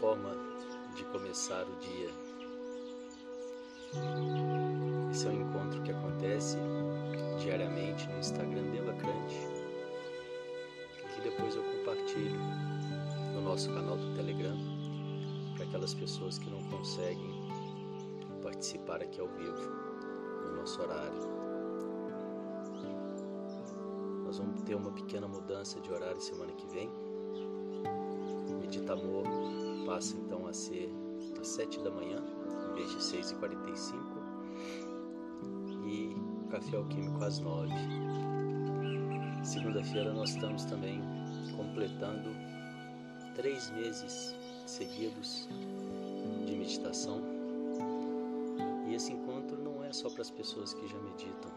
forma de começar o dia. Esse é um encontro que acontece diariamente no Instagram Devacrante, que depois eu compartilho no nosso canal do Telegram para aquelas pessoas que não conseguem participar aqui ao vivo no nosso horário. Nós vamos ter uma pequena mudança de horário semana que vem. Medita Amor passa então a ser às 7 da manhã, em vez de 6h45. E Café Alquímico às 9 Segunda-feira nós estamos também completando três meses seguidos de meditação. E esse encontro não é só para as pessoas que já meditam,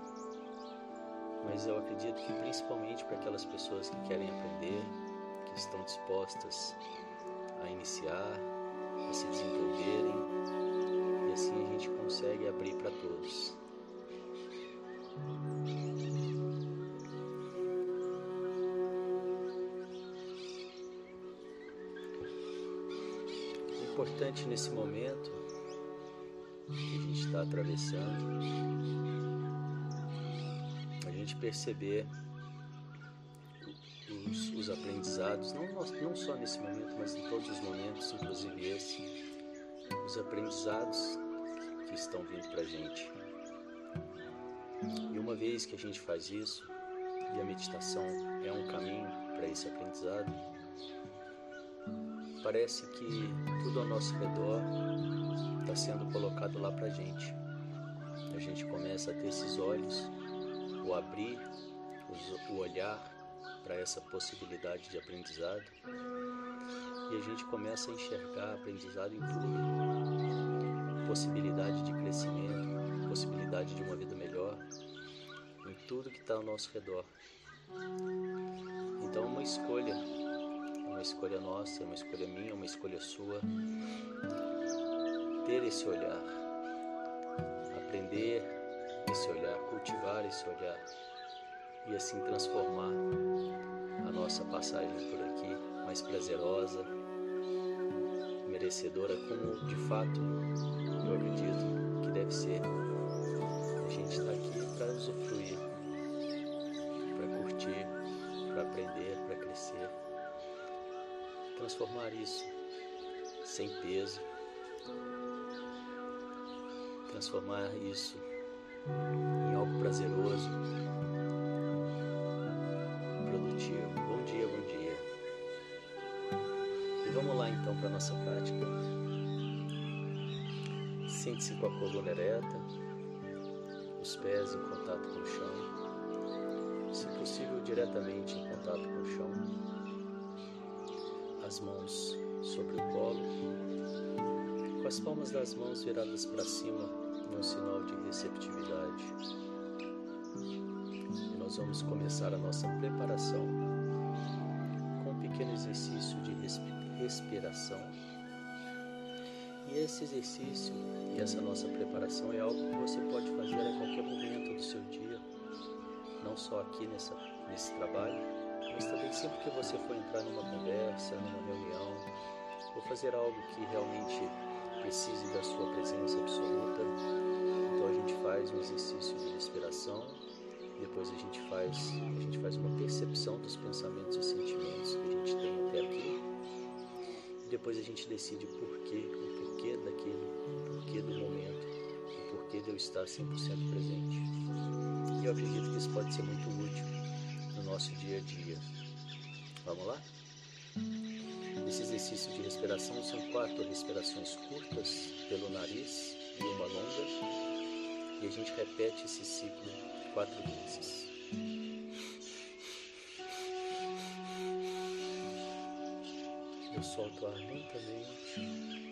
mas eu acredito que principalmente para aquelas pessoas que querem aprender, que estão dispostas iniciar, a se desenvolverem, e assim a gente consegue abrir para todos. O importante nesse momento que a gente está atravessando gente perceber os, os aprendizados, não, não só nesse momento, mas em todos os momentos, inclusive esse, os aprendizados que estão vindo para a gente. E uma vez que a gente faz isso, e a meditação é um caminho para esse aprendizado, parece que tudo ao nosso redor está sendo colocado lá para a gente. A gente começa a ter esses olhos o abrir o olhar para essa possibilidade de aprendizado. E a gente começa a enxergar aprendizado em tudo, possibilidade de crescimento, possibilidade de uma vida melhor, em tudo que está ao nosso redor. Então, é uma escolha, é uma escolha nossa, é uma escolha minha, é uma escolha sua, ter esse olhar, aprender esse olhar, cultivar esse olhar e assim transformar a nossa passagem por aqui mais prazerosa, merecedora, como de fato eu acredito que deve ser. A gente está aqui para usufruir, para curtir, para aprender, para crescer, transformar isso sem peso, transformar isso em algo prazeroso, vamos lá então para a nossa prática. Sente-se com a coluna ereta, os pés em contato com o chão, se possível diretamente em contato com o chão, as mãos sobre o colo, com as palmas das mãos viradas para cima um sinal de receptividade. E nós vamos começar a nossa preparação com um pequeno exercício de respiração. E esse exercício e essa nossa preparação é algo que você pode fazer a qualquer momento do seu dia, não só aqui nessa, nesse trabalho, mas também sempre que você for entrar numa conversa, numa reunião, ou fazer algo que realmente precise da sua presença absoluta, então a gente faz um exercício de respiração, depois a gente faz, a gente faz uma percepção dos pensamentos e sentimentos que a gente tem até aqui, depois a gente decide o porquê, o porquê daquilo, o porquê do momento, o porquê de eu estar 100% presente. E eu acredito que isso pode ser muito útil no nosso dia a dia. Vamos lá? Esse exercício de respiração são quatro respirações curtas pelo nariz e uma longa, e a gente repete esse ciclo quatro vezes. Eu solto o ar lentamente.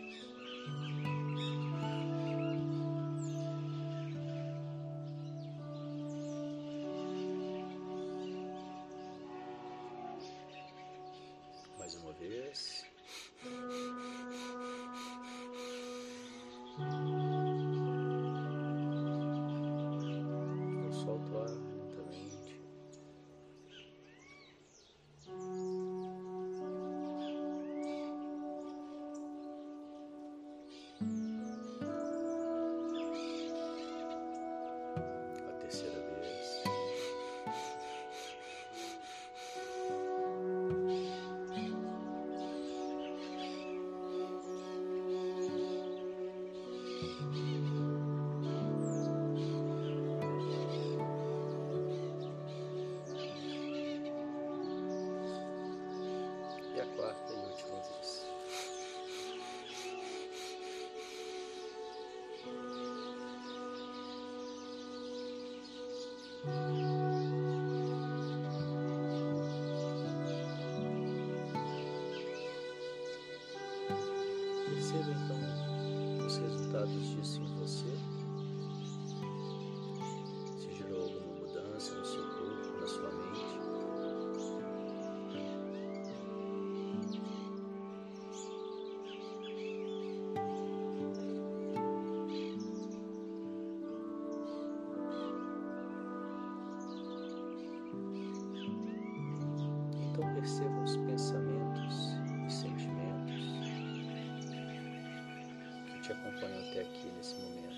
Te acompanham até aqui nesse momento.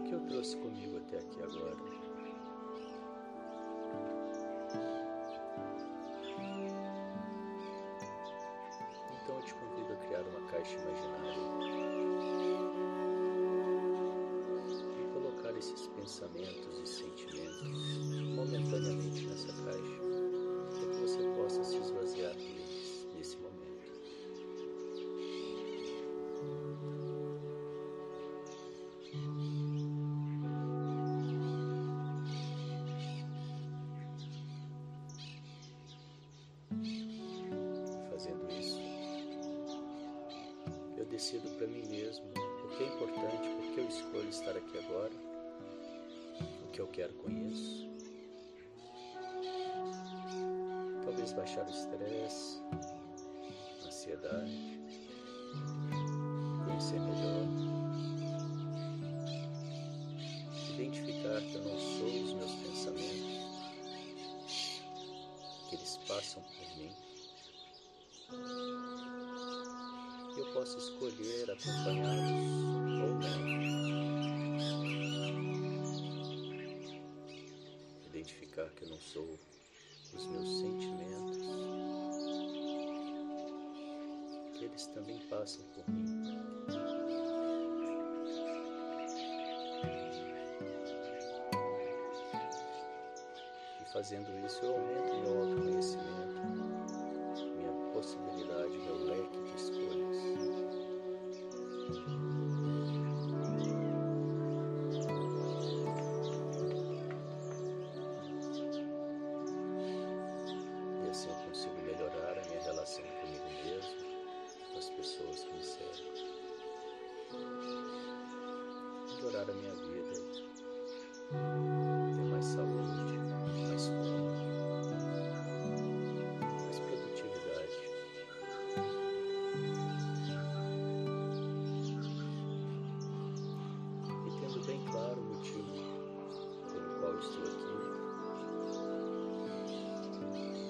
O que eu trouxe comigo até aqui agora? Então eu te convido a criar uma caixa imaginária e colocar esses pensamentos e sentimentos que eu quero isso talvez baixar o estresse, a ansiedade, conhecer melhor, identificar que eu não sou os meus pensamentos, que eles passam por mim. Eu posso escolher acompanhá-los ou não. Que eu não sou os meus sentimentos, que eles também passam por mim. E fazendo isso, eu aumento meu autoconhecimento, melhorar a minha vida, ter mais saúde, mais fome, mais produtividade. E tendo bem claro o motivo pelo qual estou aqui,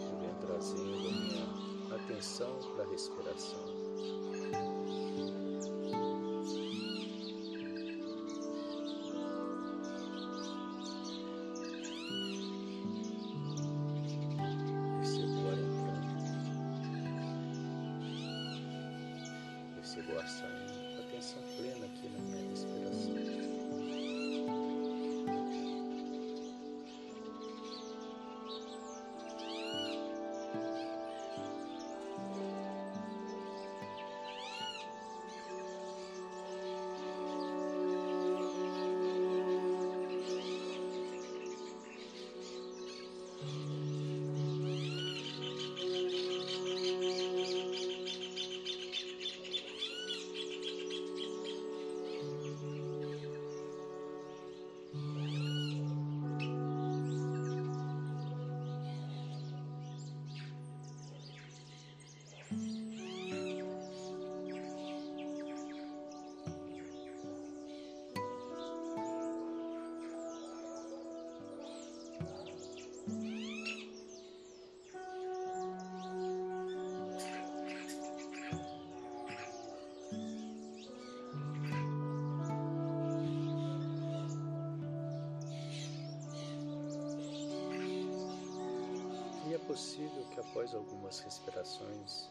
eu venho trazendo a minha atenção para a respiração. Possível que após algumas respirações,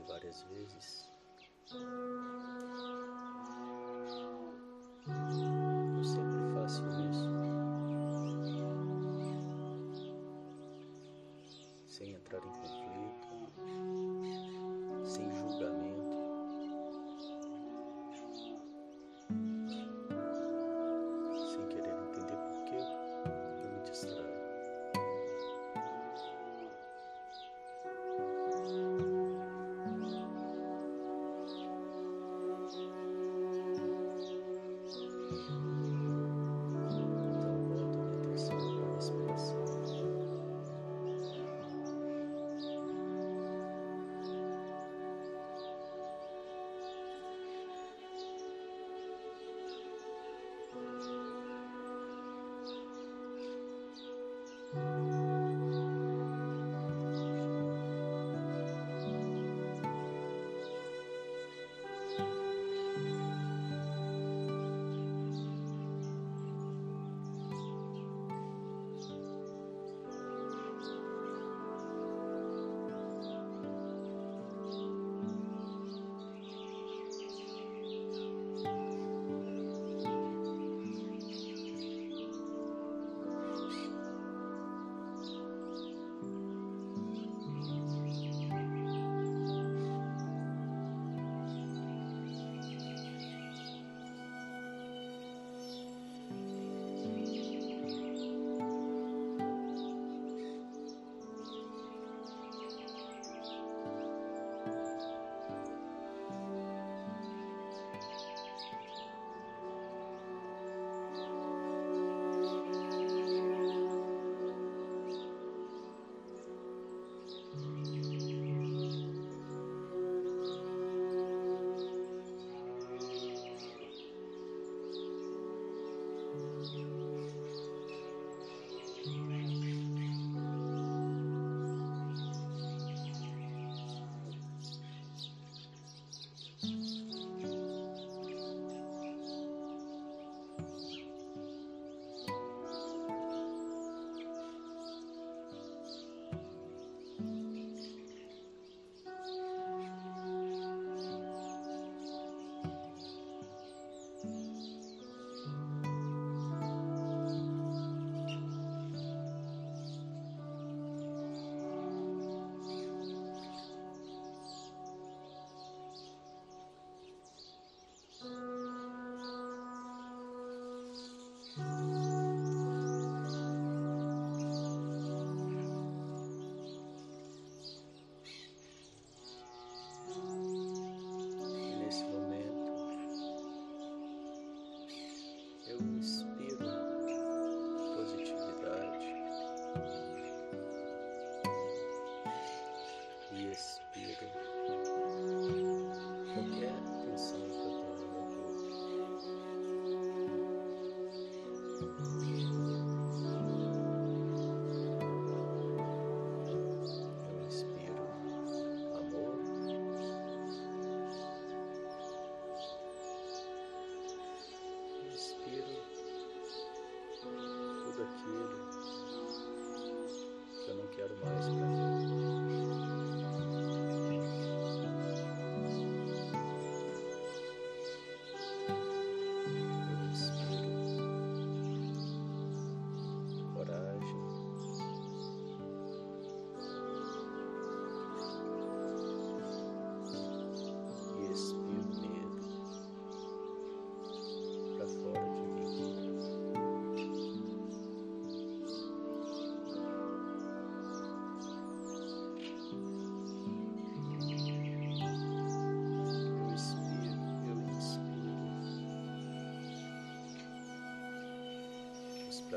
e várias vezes. Eu sempre faço isso. Sem entrar em contato.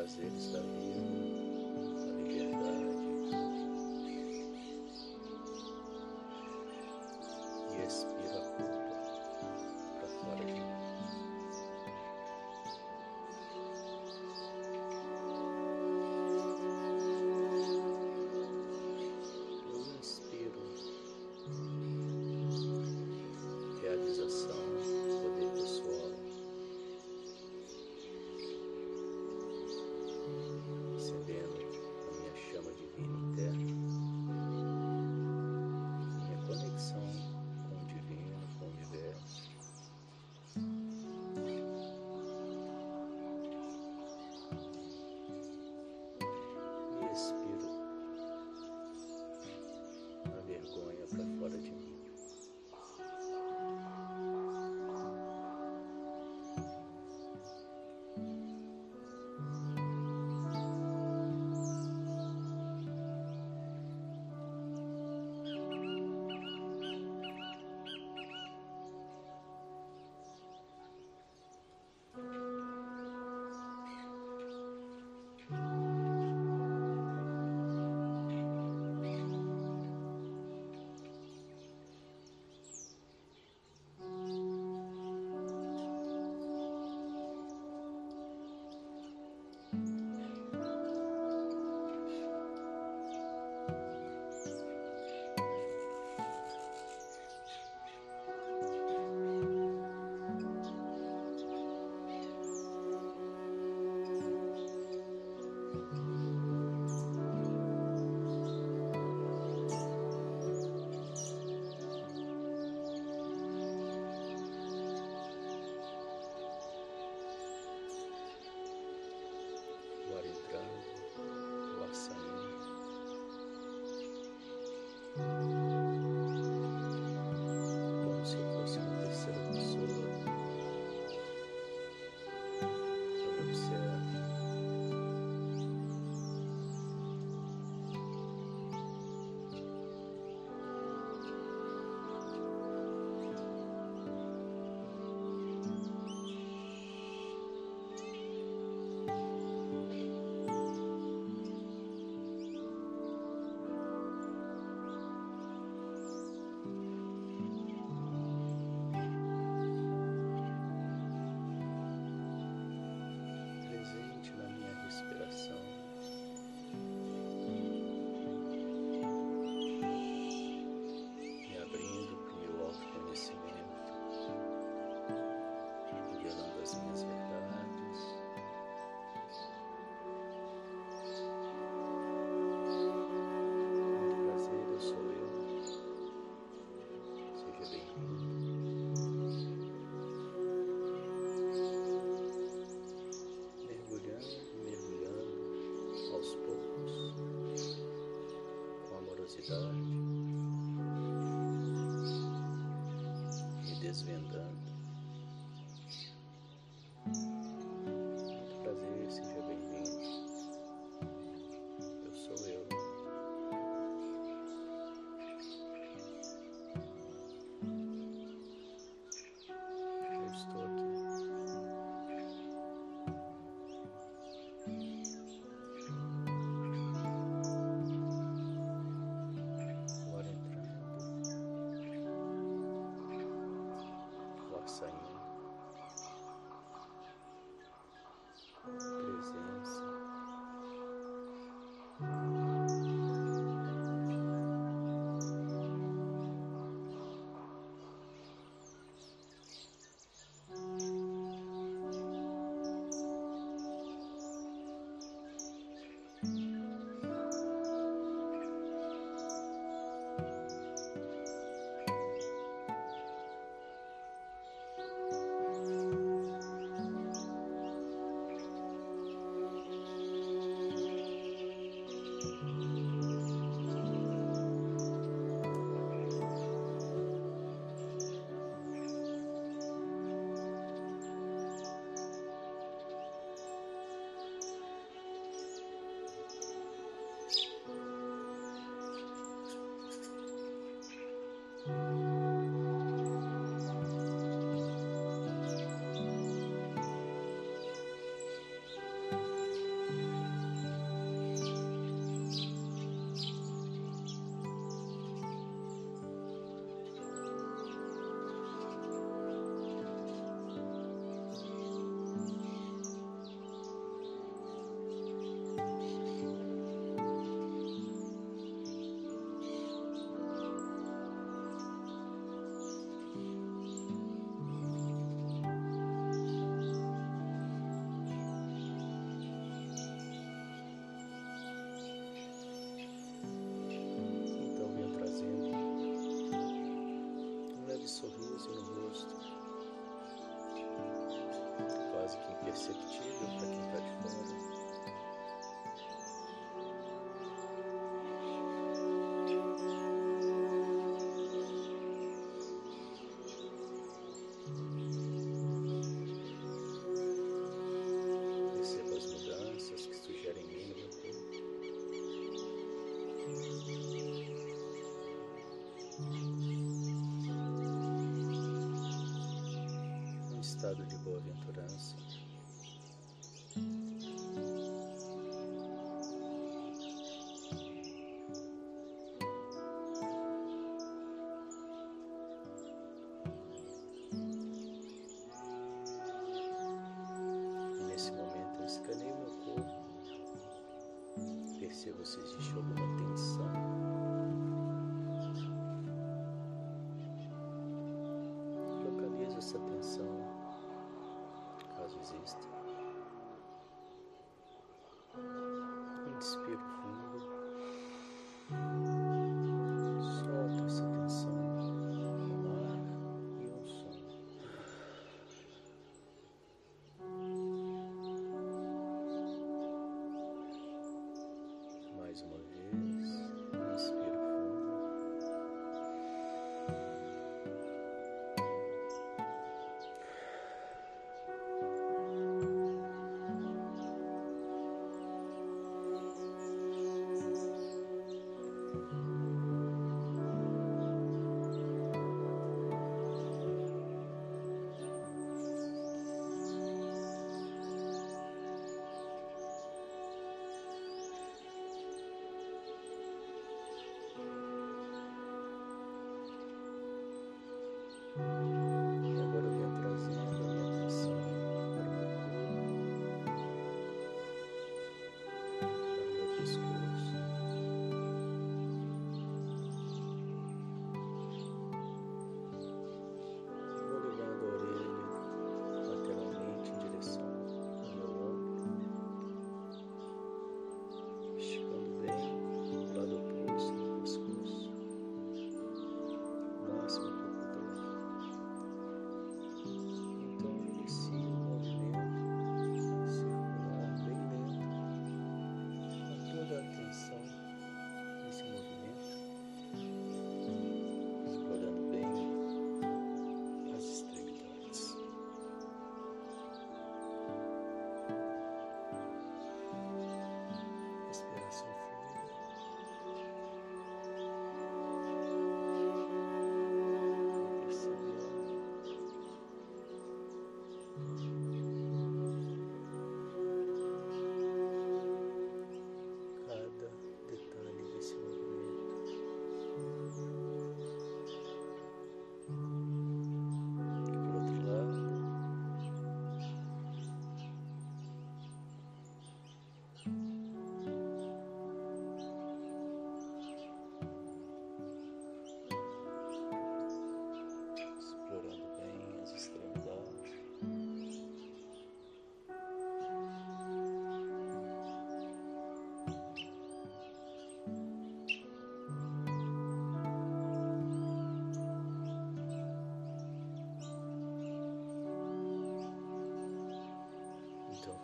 Prazeres da vida, Então, novidade e desvendando. Aventurança Nesse momento eu escaneio meu corpo, percebo se existe alguma tensão. existe. Inspira fundo.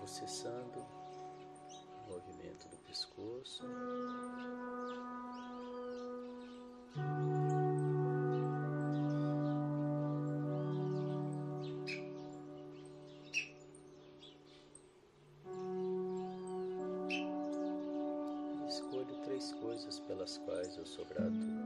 cessando o movimento do pescoço. Escolho três coisas pelas quais eu sou grato.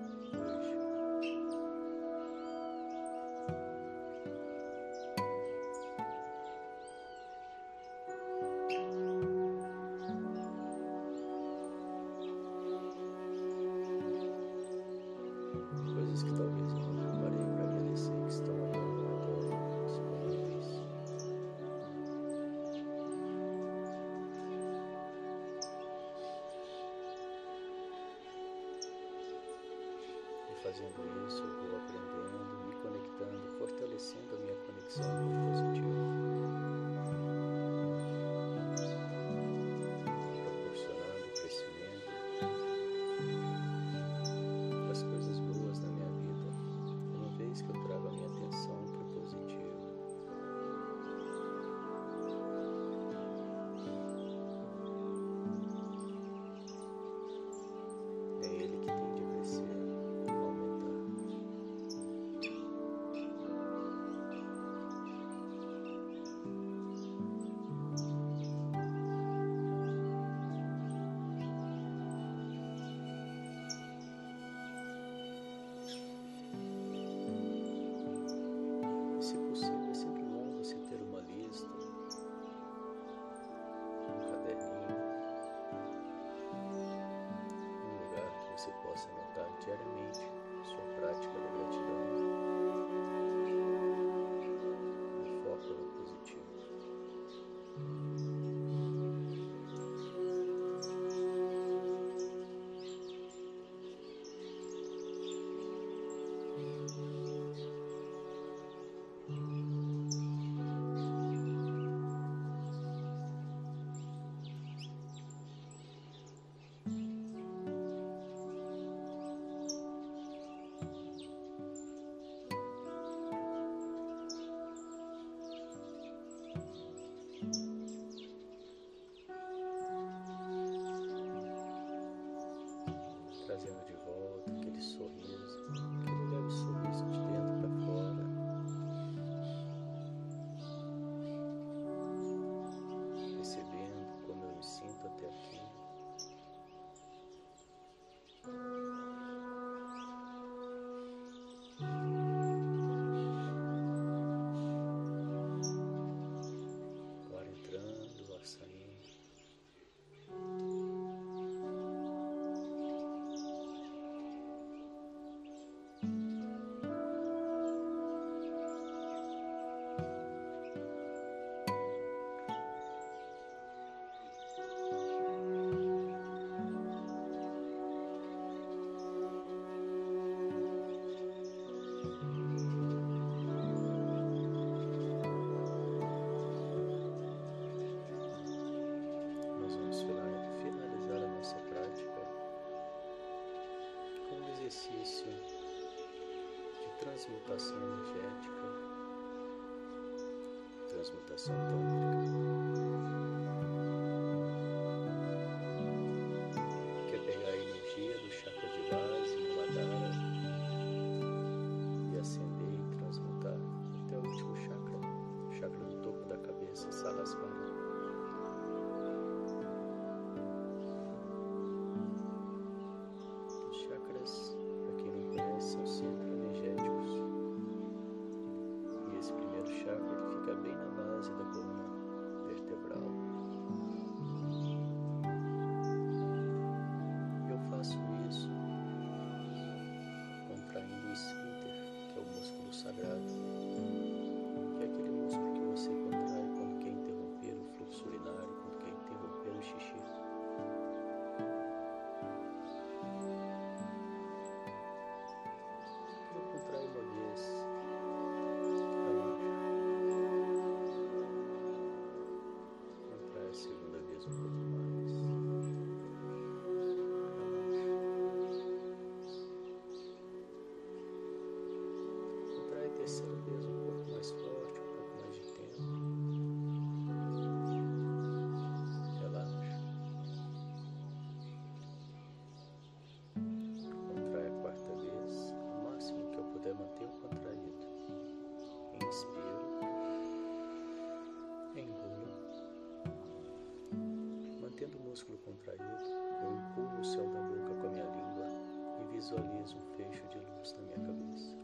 transmutação energética, transmutação tônica. visualizo um fecho de luz na minha cabeça.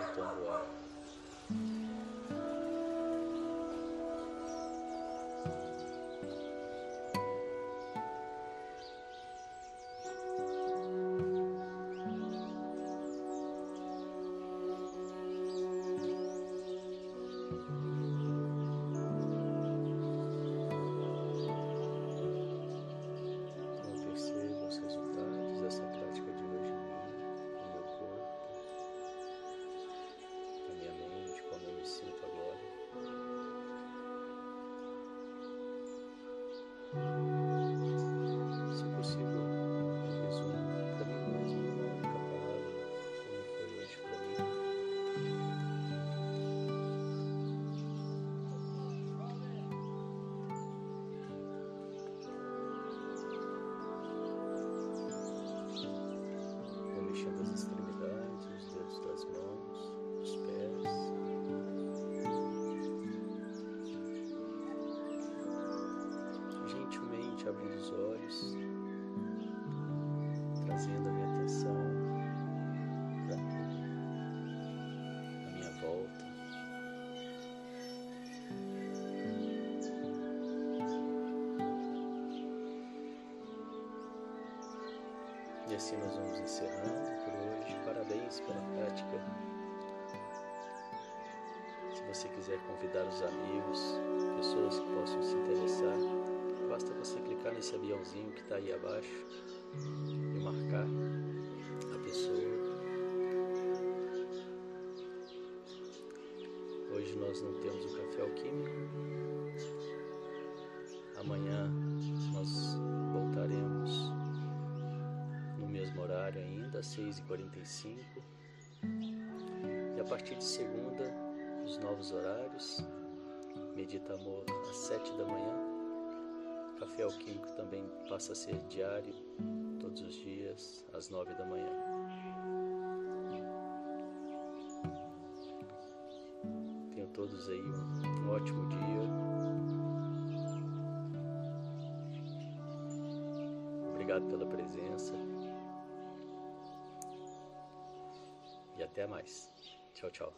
Lentamente eu vou trazendo a minha atenção para a minha volta. E assim nós vamos encerrando por hoje. Parabéns pela prática. Se você quiser convidar os amigos, pessoas que possam se interessar, basta você clicar nesse aviãozinho que está aí abaixo e marcar a pessoa. Hoje nós não temos o café alquímico. Amanhã nós voltaremos no mesmo horário ainda, às 6h45. E a partir de segunda, os novos horários. Medita Amor às 7 da manhã café alquímico também passa a ser diário, todos os dias, às nove da manhã. Tenham todos aí um, um ótimo dia. Obrigado pela presença. E até mais. Tchau, tchau.